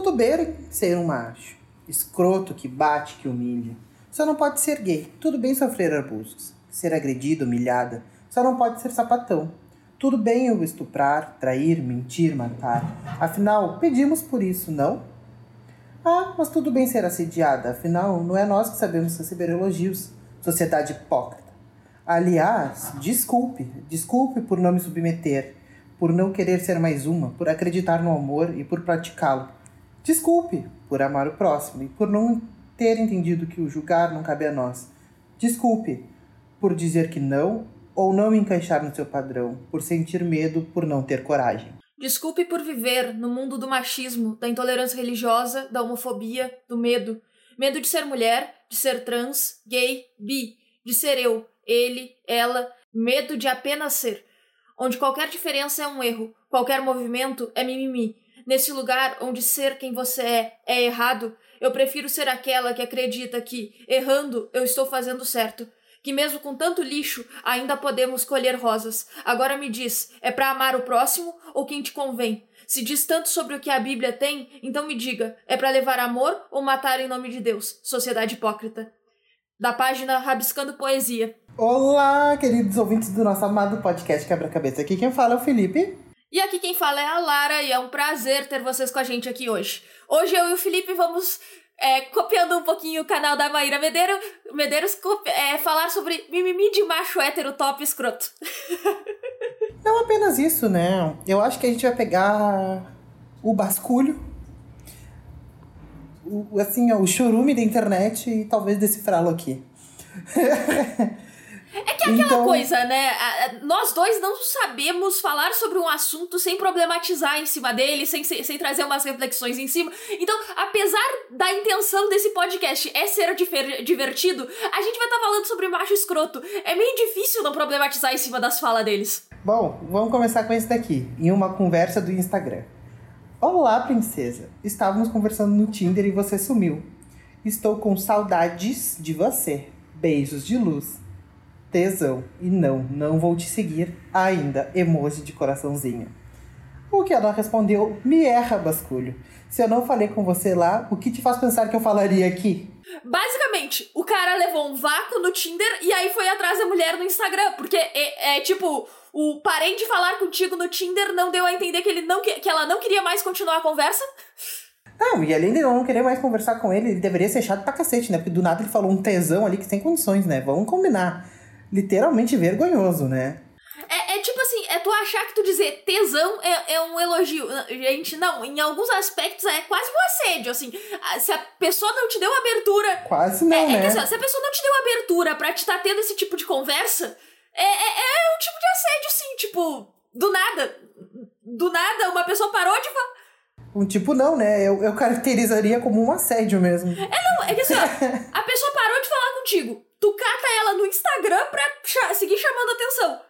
Tudo bem ser um macho. Escroto que bate, que humilha. Só não pode ser gay. Tudo bem sofrer abusos. Ser agredido, humilhada. Só não pode ser sapatão. Tudo bem eu estuprar, trair, mentir, matar. Afinal, pedimos por isso, não? Ah, mas tudo bem ser assediada. Afinal, não é nós que sabemos receber elogios. Sociedade hipócrita. Aliás, desculpe. Desculpe por não me submeter. Por não querer ser mais uma. Por acreditar no amor e por praticá-lo. Desculpe por amar o próximo e por não ter entendido que o julgar não cabe a nós. Desculpe por dizer que não ou não me encaixar no seu padrão, por sentir medo, por não ter coragem. Desculpe por viver no mundo do machismo, da intolerância religiosa, da homofobia, do medo. Medo de ser mulher, de ser trans, gay, bi, de ser eu, ele, ela. Medo de apenas ser. Onde qualquer diferença é um erro, qualquer movimento é mimimi. Nesse lugar onde ser quem você é é errado, eu prefiro ser aquela que acredita que, errando, eu estou fazendo certo que mesmo com tanto lixo ainda podemos colher rosas. Agora me diz, é para amar o próximo ou quem te convém? Se diz tanto sobre o que a Bíblia tem, então me diga, é para levar amor ou matar em nome de Deus? Sociedade hipócrita. Da página Rabiscando Poesia. Olá, queridos ouvintes do nosso amado podcast Quebra-Cabeça. Aqui quem fala é o Felipe. E aqui quem fala é a Lara e é um prazer ter vocês com a gente aqui hoje. Hoje eu e o Felipe vamos é, copiando um pouquinho o canal da Maíra Medeiros, Medeiros é, falar sobre mimimi de macho hétero top escroto. Não apenas isso, né? Eu acho que a gente vai pegar o basculho, o, assim, o churume da internet e talvez decifrá-lo aqui. É que é aquela então... coisa, né? Nós dois não sabemos falar sobre um assunto sem problematizar em cima dele, sem, sem, sem trazer umas reflexões em cima. Então, apesar da intenção desse podcast é ser divertido, a gente vai estar tá falando sobre macho escroto. É meio difícil não problematizar em cima das falas deles. Bom, vamos começar com esse daqui, em uma conversa do Instagram. Olá, princesa. Estávamos conversando no Tinder e você sumiu. Estou com saudades de você. Beijos de luz tesão. E não, não vou te seguir ainda. Emoji de coraçãozinho. O que ela respondeu: Me erra, basculho. Se eu não falei com você lá, o que te faz pensar que eu falaria aqui? Basicamente, o cara levou um vácuo no Tinder e aí foi atrás da mulher no Instagram. Porque é, é tipo, o parei de falar contigo no Tinder não deu a entender que, ele não, que ela não queria mais continuar a conversa. Não, e além de eu não querer mais conversar com ele, ele deveria ser chato pra cacete, né? Porque do nada ele falou um tesão ali que sem condições, né? Vamos combinar literalmente vergonhoso, né? É, é, tipo assim, é tu achar que tu dizer tesão é, é um elogio. Gente, não, em alguns aspectos é quase um assédio, assim. Se a pessoa não te deu abertura. Quase não, é, né? É que, assim, se a pessoa não te deu abertura pra te estar tá tendo esse tipo de conversa, é, é, é um tipo de assédio, sim, tipo, do nada. Do nada, uma pessoa parou de falar. Um tipo não, né? Eu, eu caracterizaria como um assédio mesmo. É, não, é que assim, ó, a pessoa parou de falar contigo tu cata ela no Instagram pra seguir chamando atenção.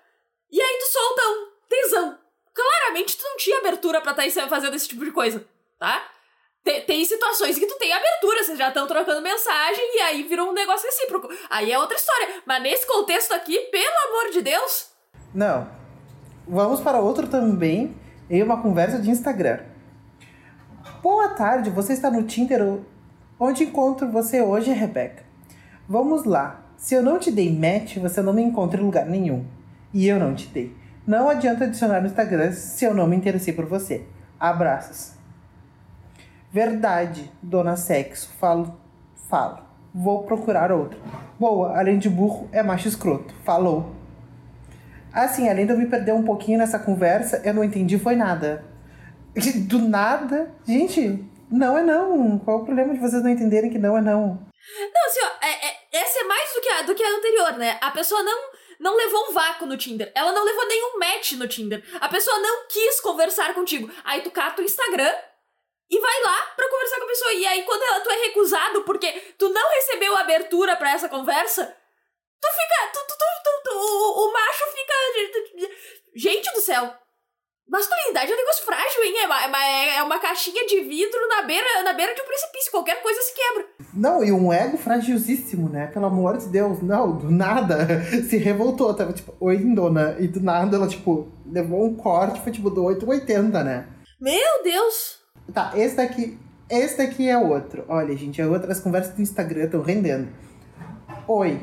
E aí tu solta um tesão. Claramente tu não tinha abertura pra estar tá fazendo esse tipo de coisa, tá? Tem, tem situações que tu tem abertura, vocês já estão trocando mensagem e aí virou um negócio recíproco. Aí é outra história. Mas nesse contexto aqui, pelo amor de Deus. Não. Vamos para outro também, em uma conversa de Instagram. Boa tarde, você está no Tinder? Onde encontro você hoje, Rebeca? Vamos lá. Se eu não te dei match, você não me encontra em lugar nenhum. E eu não te dei. Não adianta adicionar no Instagram se eu não me interessei por você. Abraços. Verdade, dona Sexo. Falo. Falo. Vou procurar outro. Boa, além de burro, é macho escroto. Falou. Assim, além de eu me perder um pouquinho nessa conversa, eu não entendi foi nada. Do nada. Gente, não é não. Qual o problema de vocês não entenderem que não é não? Não, é, essa é mais do que a, do que a anterior, né? A pessoa não, não levou um vácuo no Tinder. Ela não levou nenhum match no Tinder. A pessoa não quis conversar contigo. Aí tu cata o Instagram e vai lá pra conversar com a pessoa. E aí, quando ela, tu é recusado porque tu não recebeu abertura para essa conversa, tu fica. Tu, tu, tu, tu, o, o macho fica. Gente do céu! Masculinidade é um negócio frágil, hein? É uma, é, é uma caixinha de vidro na beira, na beira de um precipício. Qualquer coisa se quebra. Não, e um ego fragilíssimo, né? Pelo amor de Deus. Não, do nada se revoltou. Tava tipo, oi, dona. E do nada ela, tipo, levou um corte, foi tipo do 880, né? Meu Deus! Tá, esse daqui. Esse daqui é outro. Olha, gente, outras conversas do Instagram estão rendendo. Oi.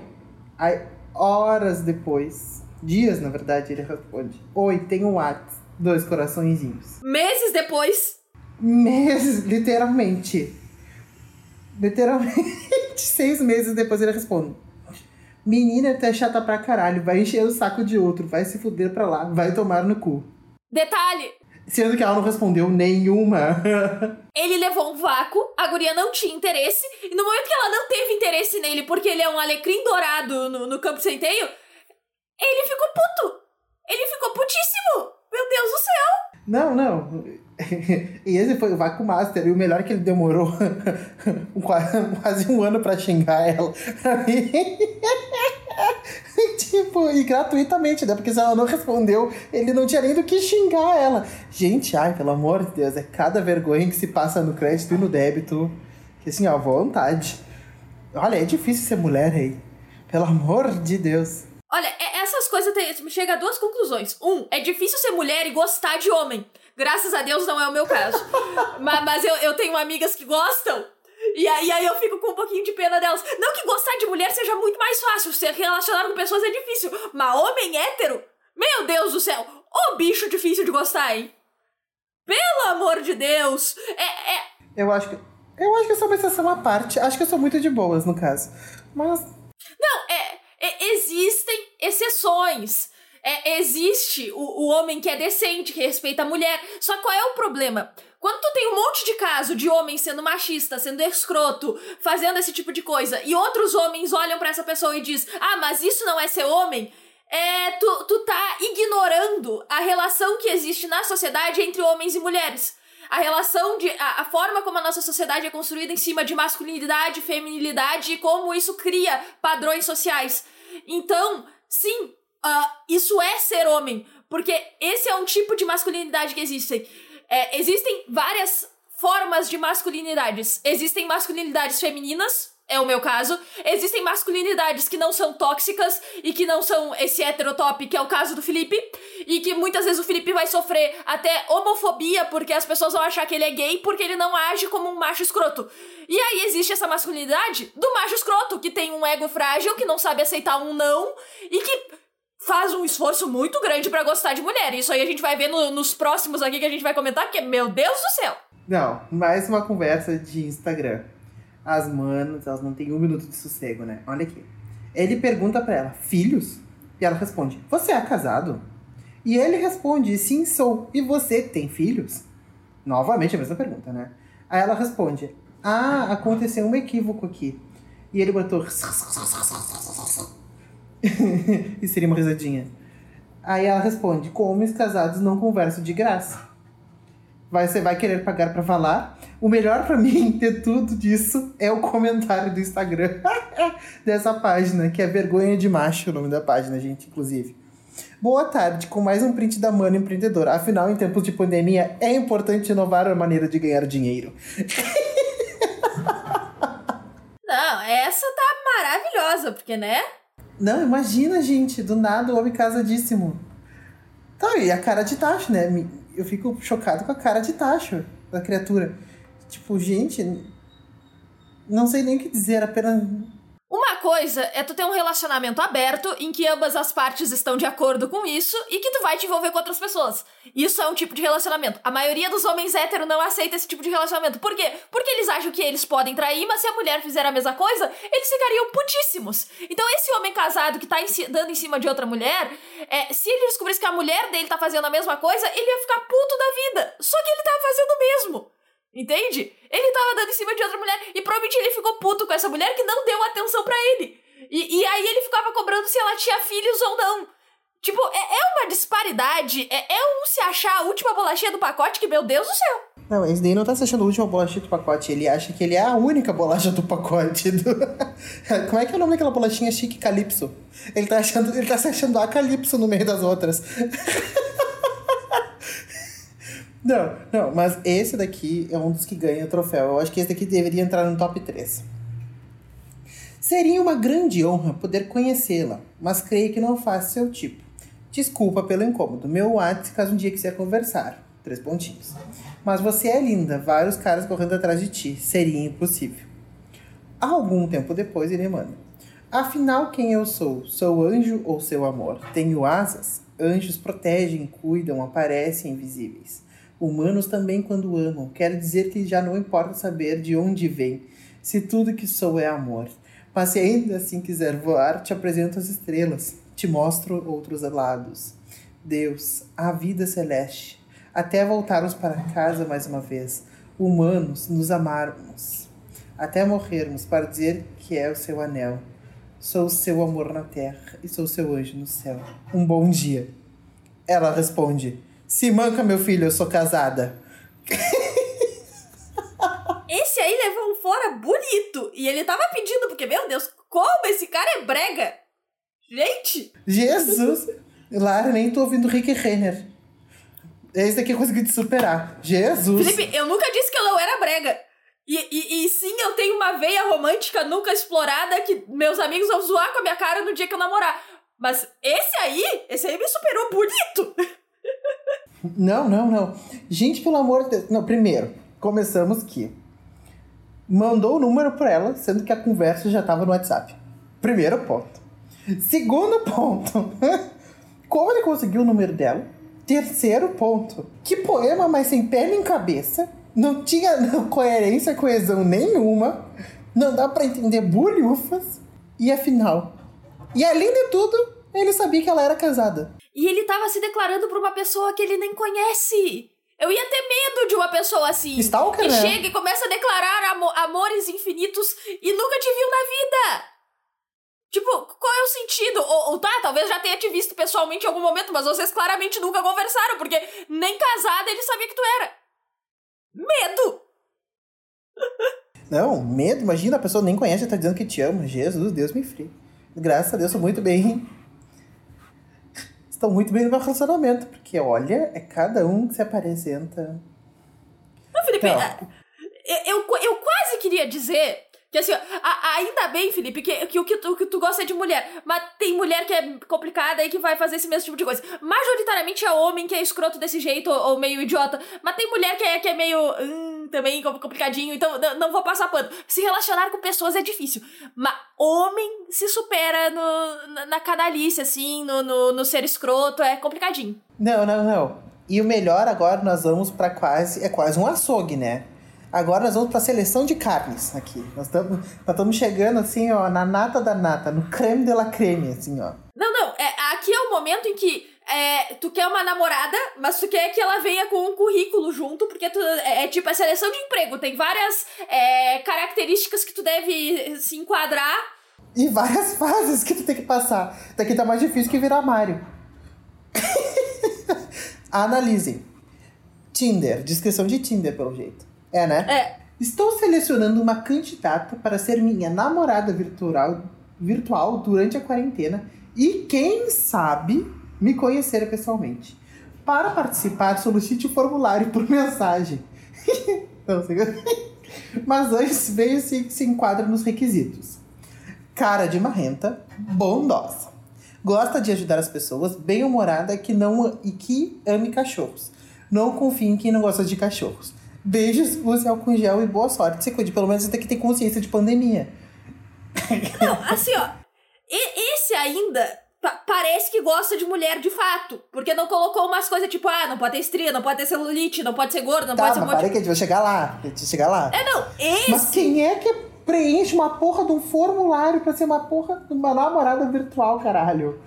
Aí, horas depois, dias na verdade, ele responde: Oi, tem um WhatsApp. Dois coraçõezinhos. Meses depois. Meses, literalmente. Literalmente, seis meses depois ele responde: Menina, tu é chata pra caralho, vai encher o saco de outro, vai se fuder pra lá, vai tomar no cu. Detalhe, Sendo que ela não respondeu nenhuma. ele levou um vácuo, a guria não tinha interesse, e no momento que ela não teve interesse nele porque ele é um alecrim dourado no, no campo centeio, ele ficou puto. Ele ficou putíssimo. Meu Deus do céu. Não, não. E esse foi o Vácuo Master. E o melhor é que ele demorou qua- quase um ano pra xingar ela. tipo, e gratuitamente, né? Porque se ela não respondeu, ele não tinha nem do que xingar ela. Gente, ai, pelo amor de Deus, é cada vergonha que se passa no crédito e no débito. Que assim, ó, vontade. Olha, é difícil ser mulher aí. Pelo amor de Deus. Olha, é- essas coisas tem, chega a duas conclusões. Um, é difícil ser mulher e gostar de homem. Graças a Deus não é o meu caso. mas mas eu, eu tenho amigas que gostam. E aí, aí eu fico com um pouquinho de pena delas. Não que gostar de mulher seja muito mais fácil. Se relacionar com pessoas é difícil. Mas homem hétero? Meu Deus do céu! Ô bicho difícil de gostar, hein? Pelo amor de Deus! É, é, Eu acho que. Eu acho que eu sou uma exceção à parte. Acho que eu sou muito de boas, no caso. Mas Não, é, é- existem exceções. É, existe o, o homem que é decente, que respeita a mulher. Só qual é o problema? Quando tu tem um monte de caso de homem sendo machista, sendo escroto, fazendo esse tipo de coisa, e outros homens olham pra essa pessoa e diz: "Ah, mas isso não é ser homem", é tu, tu tá ignorando a relação que existe na sociedade entre homens e mulheres. A relação de. A, a forma como a nossa sociedade é construída em cima de masculinidade, feminilidade e como isso cria padrões sociais. Então, sim, ah, isso é ser homem. Porque esse é um tipo de masculinidade que existem. É, existem várias formas de masculinidades. Existem masculinidades femininas, é o meu caso. Existem masculinidades que não são tóxicas e que não são esse heterotop, que é o caso do Felipe. E que muitas vezes o Felipe vai sofrer até homofobia porque as pessoas vão achar que ele é gay porque ele não age como um macho escroto. E aí existe essa masculinidade do macho escroto, que tem um ego frágil, que não sabe aceitar um não e que faz um esforço muito grande pra gostar de mulher. Isso aí a gente vai ver no- nos próximos aqui que a gente vai comentar, porque, meu Deus do céu! Não, mais uma conversa de Instagram. As manas, elas não têm um minuto de sossego, né? Olha aqui. Ele pergunta pra ela, filhos? E ela responde, você é casado? E ele responde, sim, sou. E você tem filhos? Novamente a mesma pergunta, né? Aí ela responde, ah, aconteceu um equívoco aqui. E ele botou. e seria uma risadinha. Aí ela responde, com homens casados não converso de graça vai, você vai querer pagar pra falar. O melhor pra mim de tudo disso é o comentário do Instagram dessa página, que é Vergonha de Macho, o nome da página, gente, inclusive. Boa tarde, com mais um print da Mano Empreendedora. Afinal, em tempos de pandemia, é importante inovar a maneira de ganhar dinheiro. Não, essa tá maravilhosa, porque, né? Não, imagina, gente, do nada o homem casadíssimo. Tá, e a cara de tacho, né? Eu fico chocado com a cara de tacho da criatura. Tipo, gente, não sei nem o que dizer, apenas. Uma coisa é tu ter um relacionamento aberto em que ambas as partes estão de acordo com isso e que tu vai te envolver com outras pessoas. Isso é um tipo de relacionamento. A maioria dos homens héteros não aceita esse tipo de relacionamento. Por quê? Porque eles acham que eles podem trair, mas se a mulher fizer a mesma coisa, eles ficariam putíssimos. Então esse homem casado que tá dando em cima de outra mulher, é, se ele descobrisse que a mulher dele tá fazendo a mesma coisa, ele ia ficar puto da vida. Só que ele tava fazendo o mesmo. Entende? Ele tava dando em cima de outra mulher e provavelmente ele ficou puto com essa mulher que não deu atenção pra ele. E, e aí ele ficava cobrando se ela tinha filhos ou não. Tipo, é, é uma disparidade, é, é um se achar a última bolachinha do pacote que, meu Deus do céu. Não, esse daí não tá se achando a última bolacha do pacote. Ele acha que ele é a única bolacha do pacote. do- Como é que é o nome daquela bolachinha chique Calypso? Ele tá, achando, ele tá se achando a Calypso no meio das outras. Não, não, mas esse daqui é um dos que ganha troféu. Eu acho que esse daqui deveria entrar no top 3. Seria uma grande honra poder conhecê-la, mas creio que não faz seu tipo. Desculpa pelo incômodo. Meu WhatsApp caso um dia quiser conversar. Três pontinhos. Mas você é linda, vários caras correndo atrás de ti. Seria impossível. Algum tempo depois ele manda. Afinal, quem eu sou? Sou anjo ou seu amor? Tenho asas? Anjos protegem, cuidam, aparecem invisíveis. Humanos também, quando amam, quer dizer que já não importa saber de onde vem, se tudo que sou é amor. Mas se ainda assim quiser voar, te apresento as estrelas, te mostro outros lados. Deus, a vida celeste, até voltarmos para casa mais uma vez, humanos, nos amarmos, até morrermos para dizer que é o seu anel. Sou o seu amor na terra e sou seu anjo no céu. Um bom dia. Ela responde: Se manca, meu filho, eu sou casada. Esse aí levou um fora bonito. E ele tava pedindo, porque, meu Deus, como esse cara é brega! Gente! Jesus! Lara, nem tô ouvindo Rick Renner. Esse daqui eu consegui te superar. Jesus! Felipe, eu nunca disse que eu não era brega. E, e, e, sim, eu tenho uma veia romântica nunca explorada que meus amigos vão zoar com a minha cara no dia que eu namorar. Mas esse aí, esse aí me superou bonito. Não, não, não. Gente, pelo amor de Deus. Não, primeiro, começamos que mandou o número pra ela, sendo que a conversa já tava no WhatsApp. Primeiro ponto. Segundo ponto. Como ele conseguiu o número dela? Terceiro ponto. Que poema mais sem pé nem cabeça não tinha coerência, coesão nenhuma. Não dá para entender bulhufas. E afinal. E além de tudo, ele sabia que ela era casada. E ele tava se declarando pra uma pessoa que ele nem conhece. Eu ia ter medo de uma pessoa assim. Stalker, que né? chega e começa a declarar amo amores infinitos e nunca te viu na vida. Tipo, qual é o sentido? Ou, ou, tá, talvez já tenha te visto pessoalmente em algum momento, mas vocês claramente nunca conversaram, porque nem casada ele sabia que tu era. Medo! Não, medo? Imagina, a pessoa nem conhece e tá dizendo que te ama. Jesus, Deus me frie. Graças a Deus, sou muito bem. Estão muito bem no meu relacionamento, porque olha, é cada um que se apresenta. Não, Felipe, Não. Eu, eu, eu quase queria dizer que assim, a, ainda bem, Felipe, que, que o que tu, que tu gosta é de mulher. Mas tem mulher que é complicada e que vai fazer esse mesmo tipo de coisa. Majoritariamente é homem que é escroto desse jeito ou, ou meio idiota. Mas tem mulher que é, que é meio. Hum, também complicadinho. Então não, não, vou passar pano. Se relacionar com pessoas é difícil. Mas homem se supera no, na, na canalice, assim, no, no, no ser escroto. É complicadinho. Não, não, não. E o melhor agora nós vamos para quase. É quase um açougue, né? Agora nós vamos para a seleção de carnes aqui. Nós estamos chegando assim, ó, na nata da nata, no creme de la creme, assim, ó. Não, não, é, aqui é o momento em que é, tu quer uma namorada, mas tu quer que ela venha com um currículo junto, porque tu, é, é tipo a seleção de emprego. Tem várias é, características que tu deve se enquadrar. E várias fases que tu tem que passar. Daqui tá mais difícil que virar Mario. Analisem. Tinder, descrição de Tinder, pelo jeito. É, né? É. Estou selecionando uma candidata para ser minha namorada virtual, virtual durante a quarentena e, quem sabe, me conhecer pessoalmente. Para participar, solicite o formulário por mensagem. Não, Mas antes veio se, se enquadra nos requisitos. Cara de marrenta, bondosa. Gosta de ajudar as pessoas, bem-humorada que não, e que ame cachorros. Não confie em quem não gosta de cachorros Beijos, use álcool gel e boa sorte. Você cuide, pelo menos você tem que ter consciência de pandemia. Não, assim, ó. Esse ainda parece que gosta de mulher de fato. Porque não colocou umas coisas tipo, ah, não pode ter estria, não pode ter celulite, não pode ser gordo, não tá, pode ser um monte... que a gente vai chegar lá. A gente vai chegar lá. É, não, esse... Mas quem é que preenche uma porra de um formulário pra ser uma porra de uma namorada virtual, caralho?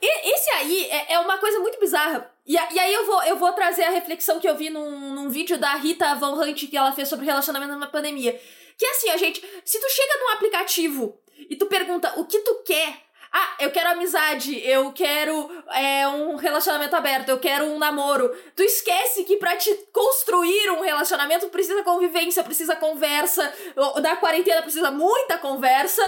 Esse aí é, é uma coisa muito bizarra. E, e, aí eu vou, eu vou trazer a reflexão que eu vi num, num vídeo da Rita Von Hunt que ela fez sobre relacionamento na pandemia. Que é assim, a gente, se tu chega num aplicativo e tu pergunta o que tu quer, ah, eu quero amizade, eu quero é, um relacionamento aberto, eu quero um namoro. Tu esquece que pra te construir um relacionamento precisa convivência, precisa conversa, da quarentena precisa muita conversa.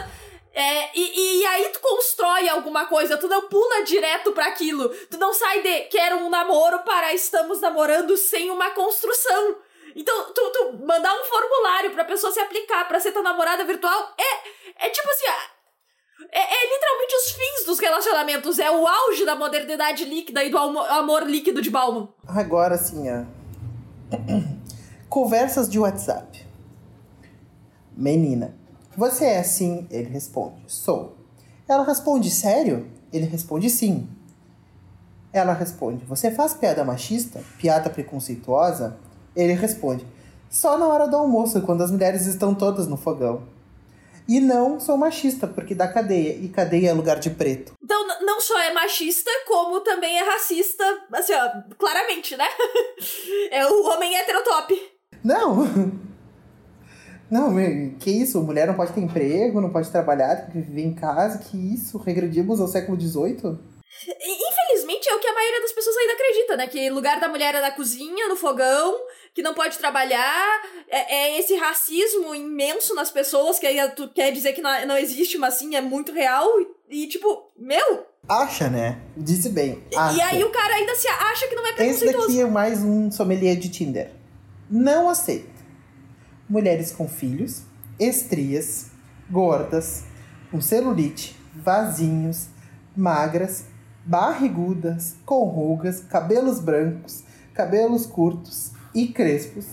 É, e, e aí tu constrói alguma coisa, tu não pula direto para aquilo. Tu não sai de quero um namoro para estamos namorando sem uma construção. Então, tu, tu mandar um formulário pra pessoa se aplicar pra ser tua namorada virtual é, é tipo assim, é, é, literalmente os fins dos relacionamentos. É o auge da modernidade líquida e do amor líquido de Bauman. Agora sim, ó. Conversas de WhatsApp. Menina, você é assim? Ele responde: Sou. Ela responde: Sério? Ele responde: Sim. Ela responde: Você faz piada machista? Piada preconceituosa? Ele responde: Só na hora do almoço, quando as mulheres estão todas no fogão. E não sou machista, porque dá cadeia. E cadeia é lugar de preto. Então, não só é machista, como também é racista, assim, ó, claramente, né? é o homem heterotop. Não! Não, que isso? Mulher não pode ter emprego, não pode trabalhar, tem que viver em casa, que isso? Regredimos ao século XVIII? Infelizmente é o que a maioria das pessoas ainda acredita, né? Que lugar da mulher é na cozinha, no fogão, que não pode trabalhar. É, é esse racismo imenso nas pessoas, que aí tu quer dizer que não, não existe, mas sim, é muito real. E, tipo, meu. Acha, né? Disse bem. Acha. E aí o cara ainda se acha que não é preconceituoso. Esse daqui é mais um sommelier de Tinder. Não aceita mulheres com filhos, estrias, gordas, com celulite, vasinhos, magras, barrigudas, com rugas, cabelos brancos, cabelos curtos e crespos,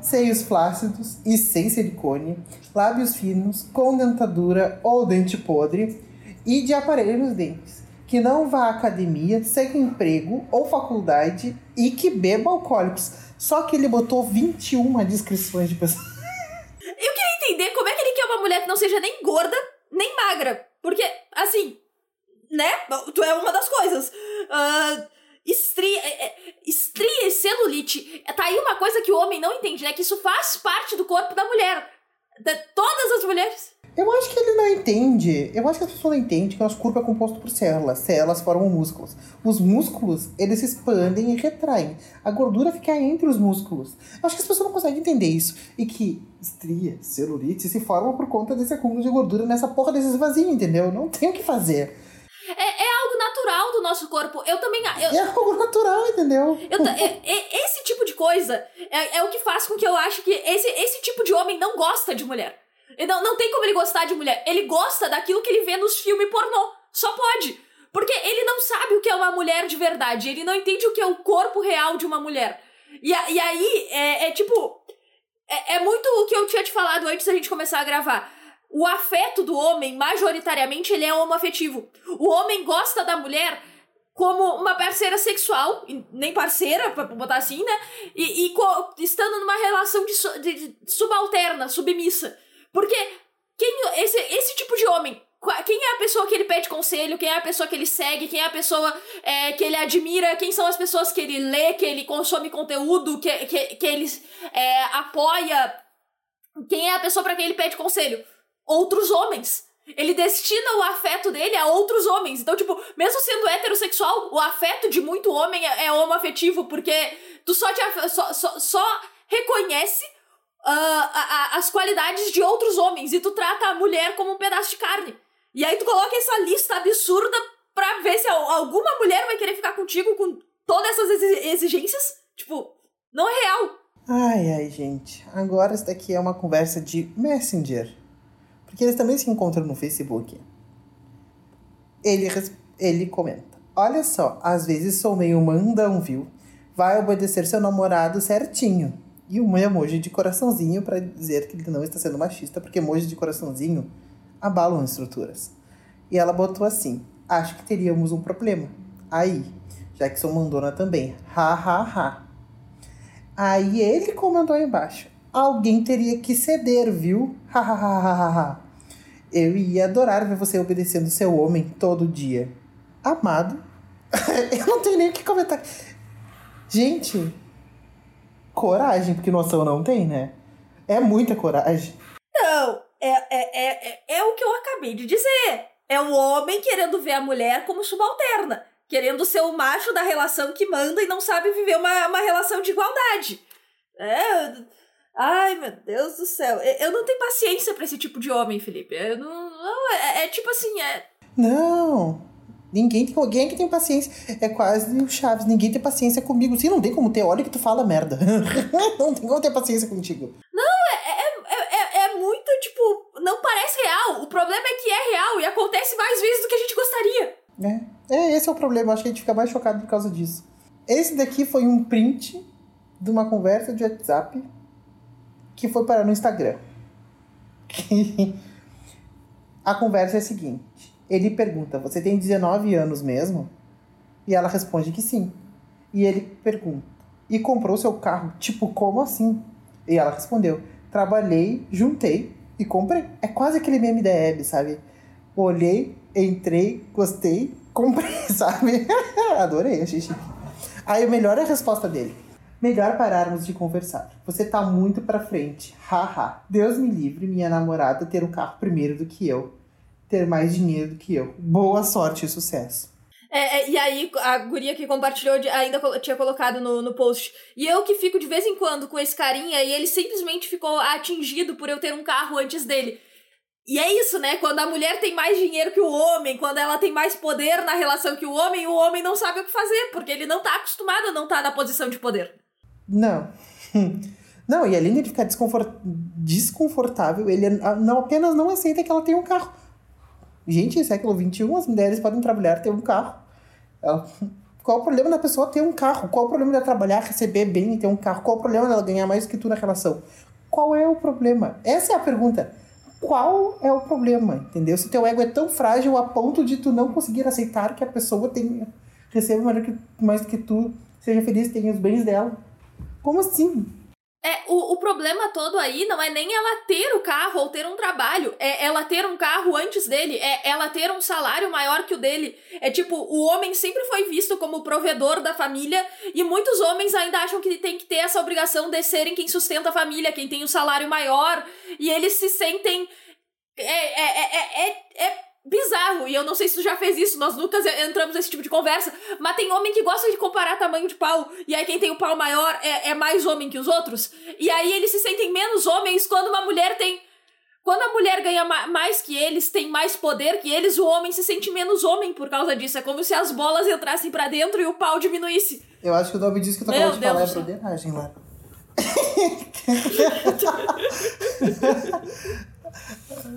seios flácidos e sem silicone, lábios finos, com dentadura ou dente podre e de aparelho nos dentes, que não vá à academia, sem emprego ou faculdade e que beba alcoólicos só que ele botou 21 descrições de pessoas. Eu queria entender como é que ele quer uma mulher que não seja nem gorda, nem magra. Porque, assim, né? Tu é uma das coisas. Uh, estria, é, é, estria e celulite. Tá aí uma coisa que o homem não entende, né? Que isso faz parte do corpo da mulher. De todas as mulheres. Eu acho que ele não entende. Eu acho que as pessoas não entendem que o nosso corpo é composto por células. Células formam músculos. Os músculos, eles se expandem e retraem. A gordura fica entre os músculos. Eu acho que as pessoas não conseguem entender isso. E que estria, celulite se formam por conta desse acúmulo de gordura nessa porra desses vasinhos, entendeu? Não tem o que fazer. É, é, algo natural do nosso corpo. Eu também. Eu, é algo natural, entendeu? Eu, é, é, esse tipo de coisa é, é o que faz com que eu acho que esse, esse tipo de homem não gosta de mulher. Não, não tem como ele gostar de mulher. Ele gosta daquilo que ele vê nos filmes pornô. Só pode. Porque ele não sabe o que é uma mulher de verdade. Ele não entende o que é o corpo real de uma mulher. E, e aí, é, é tipo. É, é muito o que eu tinha te falado antes da gente começar a gravar. O afeto do homem, majoritariamente, ele é homoafetivo. O homem gosta da mulher como uma parceira sexual, nem parceira, pra botar assim, né? E, e estando numa relação de, de, subalterna, submissa. Porque quem esse, esse tipo de homem quem é a pessoa que ele pede conselho, quem é a pessoa que ele segue, quem é a pessoa é, que ele admira, quem são as pessoas que ele lê, que ele consome conteúdo, que, que, que ele é, apoia, quem é a pessoa para quem ele pede conselho? Outros homens. Ele destina o afeto dele a outros homens. Então, tipo, mesmo sendo heterossexual, o afeto de muito homem é, é homoafetivo, porque tu só, te, só, só, só reconhece uh, a, a, as qualidades de outros homens e tu trata a mulher como um pedaço de carne. E aí tu coloca essa lista absurda pra ver se alguma mulher vai querer ficar contigo com todas essas exigências. Tipo, não é real. Ai, ai, gente. Agora isso daqui é uma conversa de Messenger. Porque eles também se encontram no Facebook. Ele, ele comenta: Olha só, às vezes sou meio mandão, viu? Vai obedecer seu namorado certinho e um emoji de coraçãozinho para dizer que ele não está sendo machista, porque emoji de coraçãozinho abalam estruturas. E ela botou assim: Acho que teríamos um problema. Aí, já que sou mandona também. Ha ha ha. Aí ele comentou aí embaixo: Alguém teria que ceder, viu? Ha ha ha ha ha. Eu ia adorar ver você obedecendo seu homem todo dia. Amado. eu não tenho nem o que comentar. Gente, coragem, porque noção não tem, né? É muita coragem. Não, é, é, é, é, é o que eu acabei de dizer. É o homem querendo ver a mulher como subalterna. Querendo ser o macho da relação que manda e não sabe viver uma, uma relação de igualdade. É. Ai, meu Deus do céu. Eu não tenho paciência para esse tipo de homem, Felipe. Eu não, não é, é, tipo assim, é. Não. Ninguém tem alguém que tem paciência. É quase o Chaves. Ninguém tem paciência comigo. Sim, não tem como ter. Olha que tu fala merda. não tem como ter paciência contigo. Não, é, é, é, é, muito, tipo, não parece real. O problema é que é real e acontece mais vezes do que a gente gostaria. É, é esse é o problema. Acho que a gente fica mais chocado por causa disso. Esse daqui foi um print de uma conversa de WhatsApp que foi parar no Instagram. a conversa é a seguinte: ele pergunta, você tem 19 anos mesmo? E ela responde que sim. E ele pergunta, e comprou seu carro? Tipo, como assim? E ela respondeu, trabalhei, juntei e comprei. É quase aquele meme da Hebe, sabe? Olhei, entrei, gostei, comprei, sabe? Adorei, achei chique. Aí o melhor é a resposta dele. Melhor pararmos de conversar. Você tá muito pra frente. Haha. Deus me livre, minha namorada, ter um carro primeiro do que eu. Ter mais dinheiro do que eu. Boa sorte e sucesso. É, é, e aí, a guria que compartilhou ainda tinha colocado no, no post. E eu que fico de vez em quando com esse carinha e ele simplesmente ficou atingido por eu ter um carro antes dele. E é isso, né? Quando a mulher tem mais dinheiro que o homem, quando ela tem mais poder na relação que o homem, o homem não sabe o que fazer, porque ele não tá acostumado a não tá na posição de poder. Não. Não, e além de ele ficar desconfort... desconfortável, ele não apenas não aceita que ela tem um carro. Gente, século XXI, as mulheres podem trabalhar ter um carro. Qual o problema da pessoa ter um carro? Qual o problema dela trabalhar, receber bem e ter um carro? Qual o problema dela ganhar mais que tu na relação? Qual é o problema? Essa é a pergunta. Qual é o problema? Entendeu? Se teu ego é tão frágil a ponto de tu não conseguir aceitar que a pessoa tenha, receba mais, que, mais que tu, seja feliz, tenha os bens dela. Como assim? É, o, o problema todo aí não é nem ela ter o carro ou ter um trabalho, é ela ter um carro antes dele, é ela ter um salário maior que o dele. É tipo, o homem sempre foi visto como o provedor da família e muitos homens ainda acham que tem que ter essa obrigação de serem quem sustenta a família, quem tem o salário maior, e eles se sentem. É, é, é, é, é bizarro. E eu não sei se tu já fez isso, nós nunca entramos nesse tipo de conversa. Mas tem homem que gosta de comparar tamanho de pau. E aí quem tem o pau maior é, é mais homem que os outros. E aí eles se sentem menos homens quando uma mulher tem. Quando a mulher ganha ma mais que eles, tem mais poder que eles, o homem se sente menos homem por causa disso. É como se as bolas entrassem para dentro e o pau diminuísse. Eu acho que o nome disso que tu acabou de Deus falar é broderagem lá.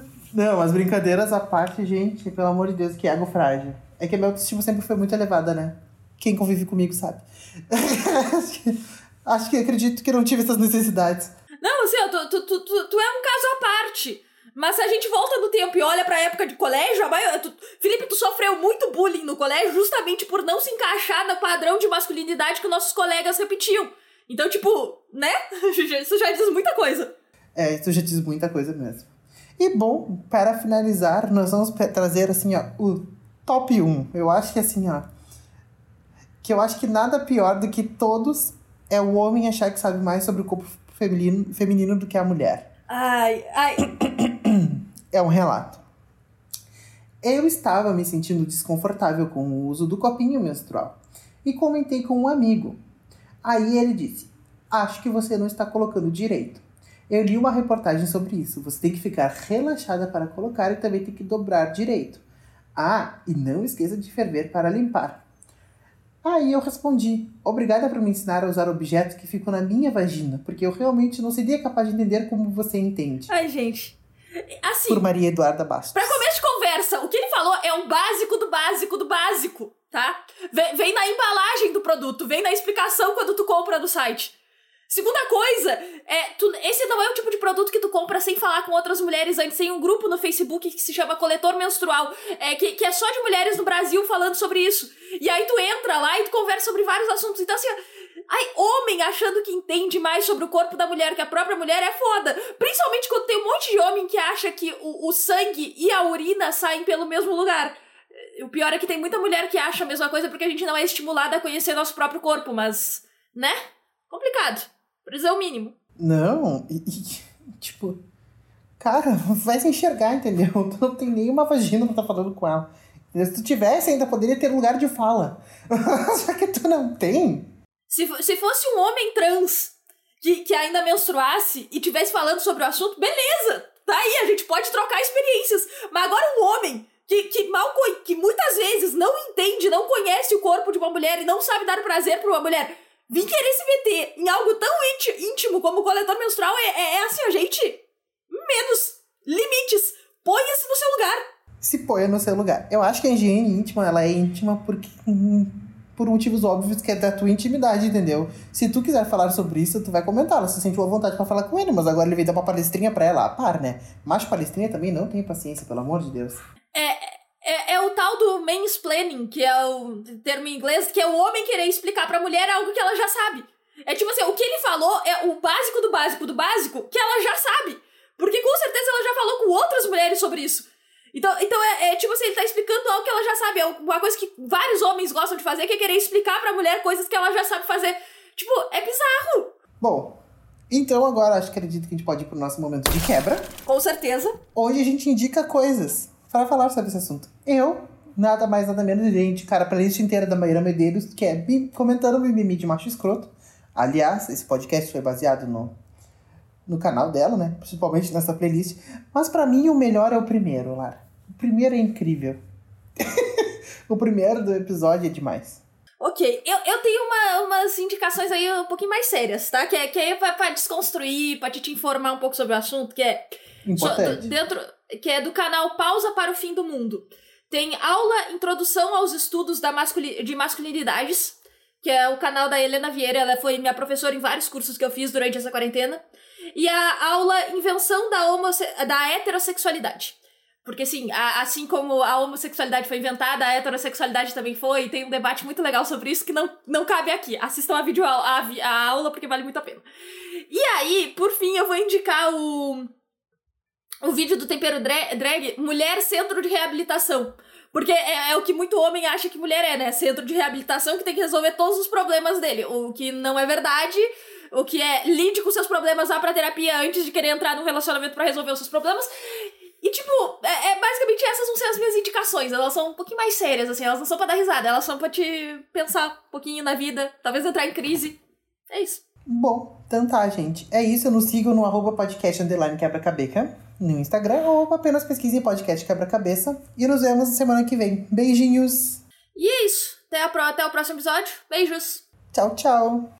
Não, as brincadeiras à parte, gente, pelo amor de Deus, que ego frágil. É que a minha autoestima sempre foi muito elevada, né? Quem convive comigo sabe. Acho que acredito que não tive essas necessidades. Não, assim, tu, tu, tu, tu, tu é um caso à parte. Mas se a gente volta no tempo e olha pra época de colégio, a maior, tu, Felipe, tu sofreu muito bullying no colégio justamente por não se encaixar no padrão de masculinidade que nossos colegas repetiam. Então, tipo, né? Isso já diz muita coisa. É, isso já diz muita coisa mesmo. E bom, para finalizar, nós vamos trazer assim, ó, o top 1. Eu acho que assim, ó, que eu acho que nada pior do que todos é o homem achar que sabe mais sobre o corpo feminino, feminino do que a mulher. Ai, ai. É um relato. Eu estava me sentindo desconfortável com o uso do copinho menstrual e comentei com um amigo. Aí ele disse: Acho que você não está colocando direito. Eu li uma reportagem sobre isso. Você tem que ficar relaxada para colocar e também tem que dobrar direito. Ah, e não esqueça de ferver para limpar. Aí eu respondi: Obrigada por me ensinar a usar objetos que ficam na minha vagina, porque eu realmente não seria capaz de entender como você entende. Ai, gente. Assim. Por Maria Eduarda Bastos. Pra começo de conversa, o que ele falou é o básico do básico do básico, tá? Vem, vem na embalagem do produto, vem na explicação quando tu compra no site. Segunda coisa, é, tu, esse não é o tipo de produto que tu compra sem falar com outras mulheres antes. Tem um grupo no Facebook que se chama Coletor Menstrual, é, que, que é só de mulheres no Brasil falando sobre isso. E aí tu entra lá e tu conversa sobre vários assuntos. Então, assim, homem achando que entende mais sobre o corpo da mulher que a própria mulher é foda. Principalmente quando tem um monte de homem que acha que o, o sangue e a urina saem pelo mesmo lugar. O pior é que tem muita mulher que acha a mesma coisa porque a gente não é estimulada a conhecer nosso próprio corpo, mas. né? Complicado. Por é o mínimo. Não, e, e, tipo, cara, vai se enxergar, entendeu? Tu não tem nenhuma vagina pra tá falando com ela. Se tu tivesse, ainda poderia ter lugar de fala. Só que tu não tem. Se, se fosse um homem trans que, que ainda menstruasse e tivesse falando sobre o assunto, beleza! Tá aí, a gente pode trocar experiências. Mas agora um homem que, que mal que muitas vezes não entende, não conhece o corpo de uma mulher e não sabe dar prazer pra uma mulher, Vim querer se meter em algo tão íntimo como o coletor menstrual é, é, é assim, a gente. Menos. Limites. Ponha-se no seu lugar. Se ponha no seu lugar. Eu acho que a higiene íntima, ela é íntima porque. por motivos óbvios que é da tua intimidade, entendeu? Se tu quiser falar sobre isso, tu vai comentar. Ela se sentiu à vontade pra falar com ele, mas agora ele veio dar uma palestrinha pra ela. Ah, para, né? Mas palestrinha também não tem paciência, pelo amor de Deus. É, é, é o tal do mansplaining, que é o termo em inglês, que é o homem querer explicar pra mulher algo que ela já sabe. É tipo assim, o que ele falou é o básico do básico do básico que ela já sabe. Porque com certeza ela já falou com outras mulheres sobre isso. Então, então é, é, tipo assim, ele tá explicando algo que ela já sabe. É uma coisa que vários homens gostam de fazer, que é querer explicar pra mulher coisas que ela já sabe fazer. Tipo, é bizarro. Bom, então agora acho que acredito que a gente pode ir pro nosso momento de quebra. Com certeza. Onde a gente indica coisas para falar sobre esse assunto. Eu, nada mais nada menos, irei indicar a playlist inteira da Maíra Medeiros, que é comentando o mimimi de macho escroto. Aliás, esse podcast foi baseado no, no canal dela, né? Principalmente nessa playlist. Mas para mim o melhor é o primeiro, Lara. O primeiro é incrível. o primeiro do episódio é demais. Ok, eu, eu tenho uma, umas indicações aí um pouquinho mais sérias, tá? Que é, que é pra, pra desconstruir, pra te, te informar um pouco sobre o assunto, que é. Importante. Dentro, que é do canal Pausa para o Fim do Mundo. Tem aula Introdução aos Estudos da masculi de Masculinidades, que é o canal da Helena Vieira, ela foi minha professora em vários cursos que eu fiz durante essa quarentena. E a aula Invenção da, da Heterossexualidade. Porque, assim, a, assim como a homossexualidade foi inventada, a heterossexualidade também foi, e tem um debate muito legal sobre isso que não, não cabe aqui. Assistam a, vídeo, a, a aula porque vale muito a pena. E aí, por fim, eu vou indicar o, o vídeo do Tempero Drag, Mulher Centro de Reabilitação. Porque é, é, o que muito homem acha que mulher é, né? Centro de reabilitação que tem que resolver todos os problemas dele. O que não é verdade. O que é lide com seus problemas, vá pra terapia antes de querer entrar num relacionamento para resolver os seus problemas. E, tipo, é, é, basicamente essas vão ser as minhas indicações. Elas são um pouquinho mais sérias, assim. Elas não são pra dar risada, elas são pra te pensar um pouquinho na vida, talvez entrar em crise. É isso. Bom, então tá, gente. É isso. Nos sigam no arroba podcast underline quebra-cabeça no Instagram ou apenas pesquisem podcast quebra-cabeça. E nos vemos na semana que vem. Beijinhos! E é isso. Até, a, até o próximo episódio. Beijos! Tchau, tchau!